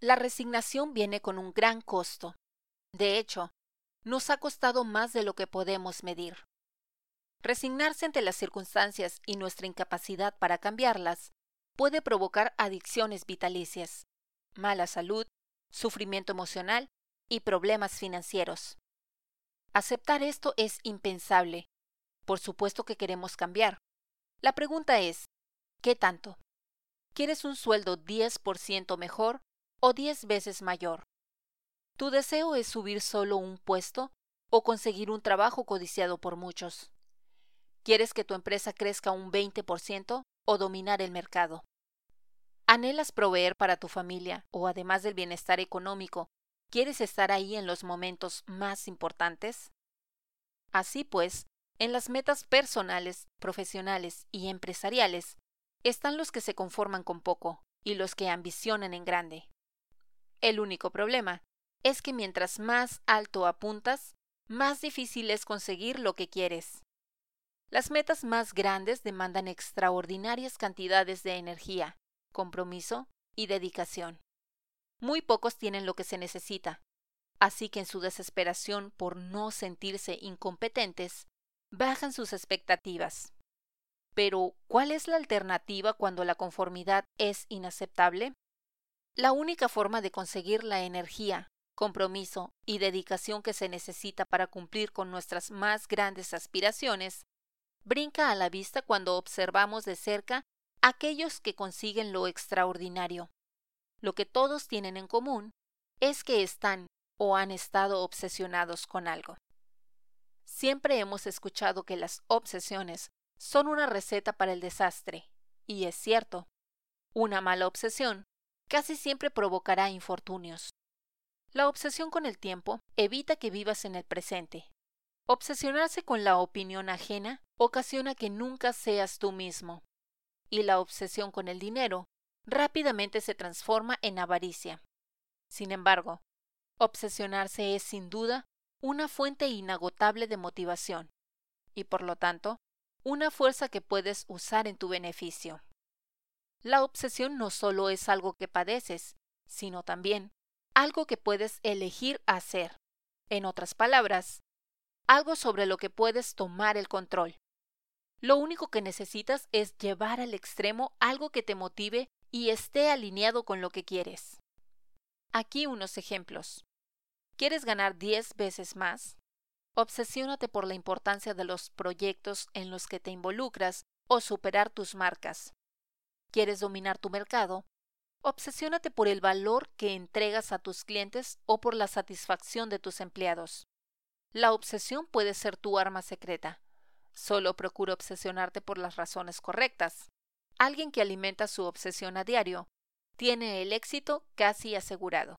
La resignación viene con un gran costo. De hecho, nos ha costado más de lo que podemos medir. Resignarse ante las circunstancias y nuestra incapacidad para cambiarlas puede provocar adicciones vitalicias, mala salud, sufrimiento emocional y problemas financieros. Aceptar esto es impensable. Por supuesto que queremos cambiar. La pregunta es, ¿qué tanto? ¿Quieres un sueldo 10% mejor o 10 veces mayor? ¿Tu deseo es subir solo un puesto o conseguir un trabajo codiciado por muchos? ¿Quieres que tu empresa crezca un 20% o dominar el mercado? ¿Anhelas proveer para tu familia o además del bienestar económico, quieres estar ahí en los momentos más importantes? Así pues, en las metas personales, profesionales y empresariales están los que se conforman con poco y los que ambicionan en grande. El único problema es que mientras más alto apuntas, más difícil es conseguir lo que quieres. Las metas más grandes demandan extraordinarias cantidades de energía, compromiso y dedicación. Muy pocos tienen lo que se necesita, así que en su desesperación por no sentirse incompetentes, bajan sus expectativas. Pero, ¿cuál es la alternativa cuando la conformidad es inaceptable? La única forma de conseguir la energía, compromiso y dedicación que se necesita para cumplir con nuestras más grandes aspiraciones brinca a la vista cuando observamos de cerca aquellos que consiguen lo extraordinario. Lo que todos tienen en común es que están o han estado obsesionados con algo. Siempre hemos escuchado que las obsesiones son una receta para el desastre, y es cierto. Una mala obsesión casi siempre provocará infortunios. La obsesión con el tiempo evita que vivas en el presente, Obsesionarse con la opinión ajena ocasiona que nunca seas tú mismo. Y la obsesión con el dinero rápidamente se transforma en avaricia. Sin embargo, obsesionarse es sin duda una fuente inagotable de motivación y por lo tanto una fuerza que puedes usar en tu beneficio. La obsesión no solo es algo que padeces, sino también algo que puedes elegir hacer. En otras palabras, algo sobre lo que puedes tomar el control. Lo único que necesitas es llevar al extremo algo que te motive y esté alineado con lo que quieres. Aquí unos ejemplos. ¿Quieres ganar 10 veces más? Obsesiónate por la importancia de los proyectos en los que te involucras o superar tus marcas. ¿Quieres dominar tu mercado? Obsesiónate por el valor que entregas a tus clientes o por la satisfacción de tus empleados. La obsesión puede ser tu arma secreta. Solo procura obsesionarte por las razones correctas. Alguien que alimenta su obsesión a diario tiene el éxito casi asegurado.